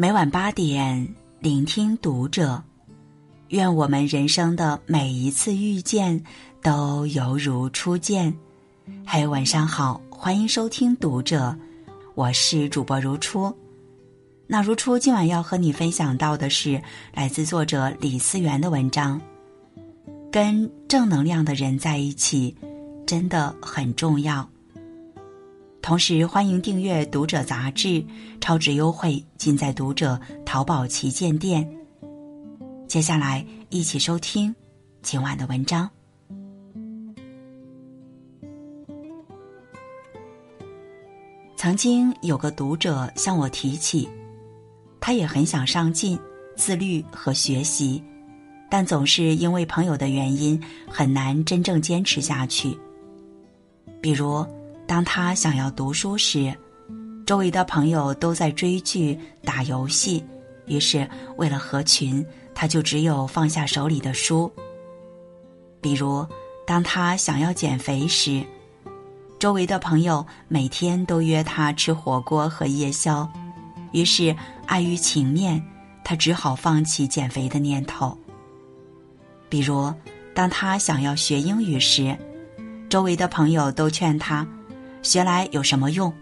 每晚八点，聆听读者。愿我们人生的每一次遇见，都犹如初见。嘿，晚上好，欢迎收听读者，我是主播如初。那如初今晚要和你分享到的是来自作者李思源的文章。跟正能量的人在一起，真的很重要。同时，欢迎订阅《读者》杂志，超值优惠尽在《读者》淘宝旗舰店。接下来，一起收听今晚的文章。曾经有个读者向我提起，他也很想上进、自律和学习，但总是因为朋友的原因，很难真正坚持下去。比如，当他想要读书时，周围的朋友都在追剧、打游戏，于是为了合群，他就只有放下手里的书。比如，当他想要减肥时，周围的朋友每天都约他吃火锅和夜宵，于是碍于情面，他只好放弃减肥的念头。比如，当他想要学英语时，周围的朋友都劝他。学来有什么用？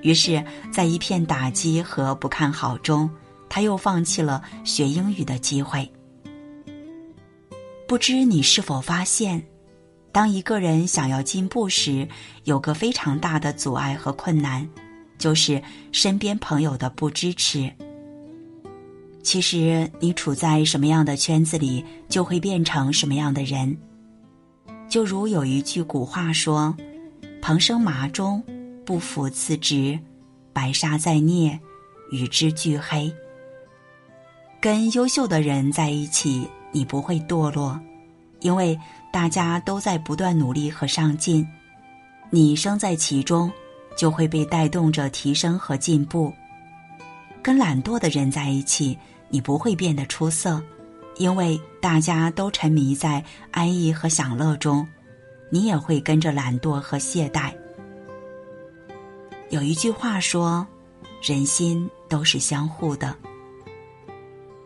于是，在一片打击和不看好中，他又放弃了学英语的机会。不知你是否发现，当一个人想要进步时，有个非常大的阻碍和困难，就是身边朋友的不支持。其实，你处在什么样的圈子里，就会变成什么样的人。就如有一句古话说。蓬生麻中，不服次直；白沙在涅，与之俱黑。跟优秀的人在一起，你不会堕落，因为大家都在不断努力和上进。你生在其中，就会被带动着提升和进步。跟懒惰的人在一起，你不会变得出色，因为大家都沉迷在安逸和享乐中。你也会跟着懒惰和懈怠。有一句话说：“人心都是相互的。”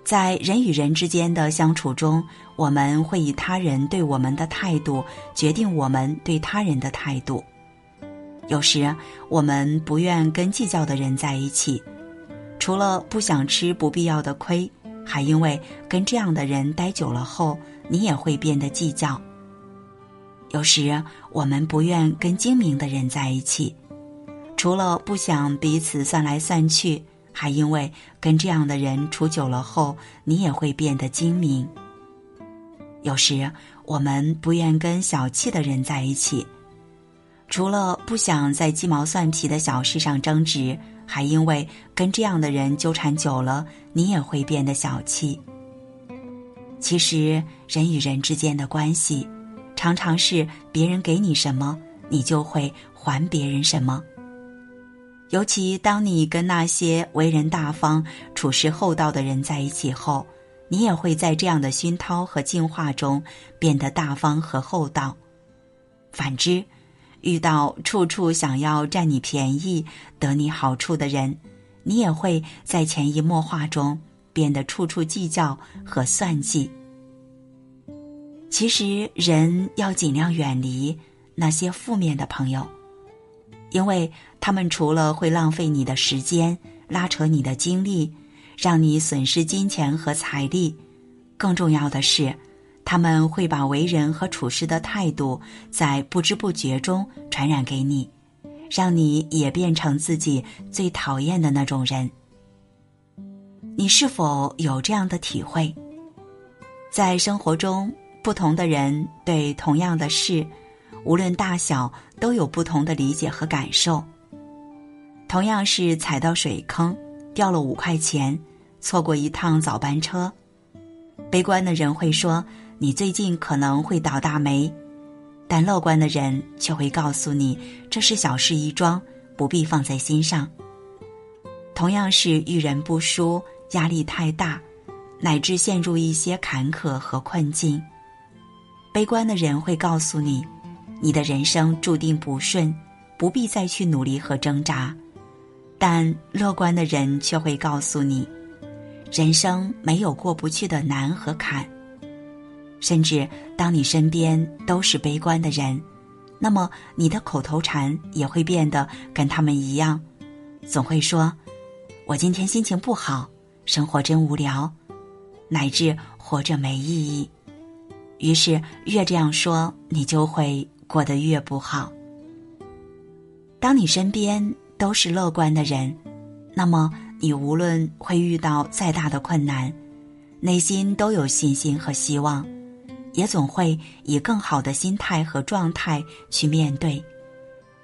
在人与人之间的相处中，我们会以他人对我们的态度决定我们对他人的态度。有时我们不愿跟计较的人在一起，除了不想吃不必要的亏，还因为跟这样的人待久了后，你也会变得计较。有时我们不愿跟精明的人在一起，除了不想彼此算来算去，还因为跟这样的人处久了后，你也会变得精明。有时我们不愿跟小气的人在一起，除了不想在鸡毛蒜皮的小事上争执，还因为跟这样的人纠缠久了，你也会变得小气。其实人与人之间的关系。常常是别人给你什么，你就会还别人什么。尤其当你跟那些为人大方、处事厚道的人在一起后，你也会在这样的熏陶和净化中变得大方和厚道。反之，遇到处处想要占你便宜、得你好处的人，你也会在潜移默化中变得处处计较和算计。其实，人要尽量远离那些负面的朋友，因为他们除了会浪费你的时间、拉扯你的精力，让你损失金钱和财力，更重要的是，他们会把为人和处事的态度在不知不觉中传染给你，让你也变成自己最讨厌的那种人。你是否有这样的体会？在生活中？不同的人对同样的事，无论大小，都有不同的理解和感受。同样是踩到水坑，掉了五块钱，错过一趟早班车，悲观的人会说你最近可能会倒大霉，但乐观的人却会告诉你这是小事一桩，不必放在心上。同样是遇人不淑，压力太大，乃至陷入一些坎坷和困境。悲观的人会告诉你，你的人生注定不顺，不必再去努力和挣扎。但乐观的人却会告诉你，人生没有过不去的难和坎。甚至当你身边都是悲观的人，那么你的口头禅也会变得跟他们一样，总会说：“我今天心情不好，生活真无聊，乃至活着没意义。”于是越这样说，你就会过得越不好。当你身边都是乐观的人，那么你无论会遇到再大的困难，内心都有信心和希望，也总会以更好的心态和状态去面对。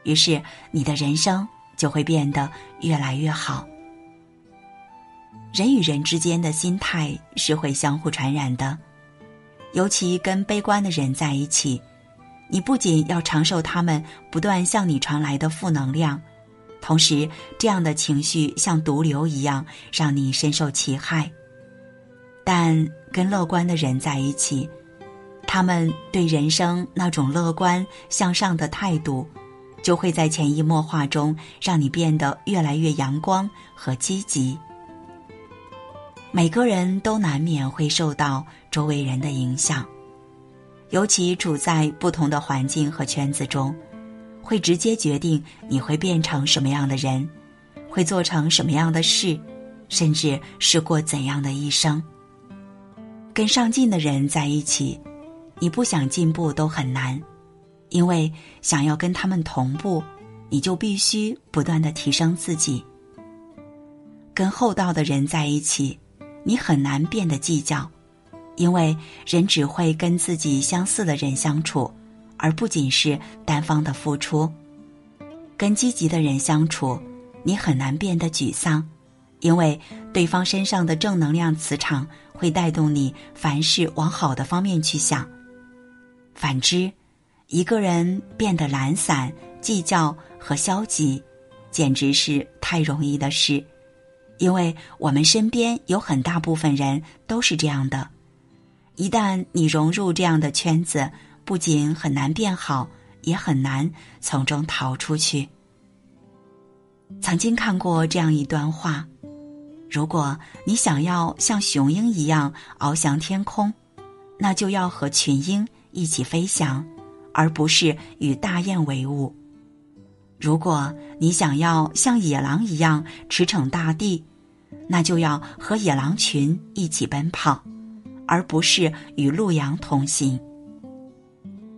于是你的人生就会变得越来越好。人与人之间的心态是会相互传染的，尤其跟悲观的人在一起。你不仅要承受他们不断向你传来的负能量，同时这样的情绪像毒瘤一样让你深受其害。但跟乐观的人在一起，他们对人生那种乐观向上的态度，就会在潜移默化中让你变得越来越阳光和积极。每个人都难免会受到周围人的影响。尤其处在不同的环境和圈子中，会直接决定你会变成什么样的人，会做成什么样的事，甚至是过怎样的一生。跟上进的人在一起，你不想进步都很难，因为想要跟他们同步，你就必须不断的提升自己。跟厚道的人在一起，你很难变得计较。因为人只会跟自己相似的人相处，而不仅是单方的付出。跟积极的人相处，你很难变得沮丧，因为对方身上的正能量磁场会带动你凡事往好的方面去想。反之，一个人变得懒散、计较和消极，简直是太容易的事，因为我们身边有很大部分人都是这样的。一旦你融入这样的圈子，不仅很难变好，也很难从中逃出去。曾经看过这样一段话：如果你想要像雄鹰一样翱翔天空，那就要和群鹰一起飞翔，而不是与大雁为伍；如果你想要像野狼一样驰骋大地，那就要和野狼群一起奔跑。而不是与陆阳同行。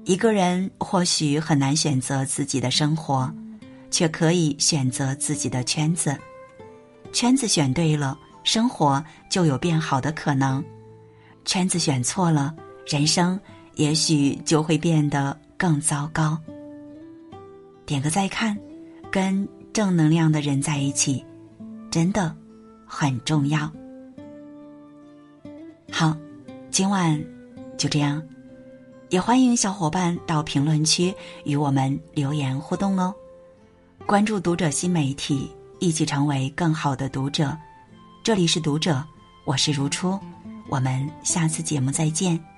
一个人或许很难选择自己的生活，却可以选择自己的圈子。圈子选对了，生活就有变好的可能；圈子选错了，人生也许就会变得更糟糕。点个再看，跟正能量的人在一起，真的很重要。好。今晚就这样，也欢迎小伙伴到评论区与我们留言互动哦。关注读者新媒体，一起成为更好的读者。这里是读者，我是如初，我们下次节目再见。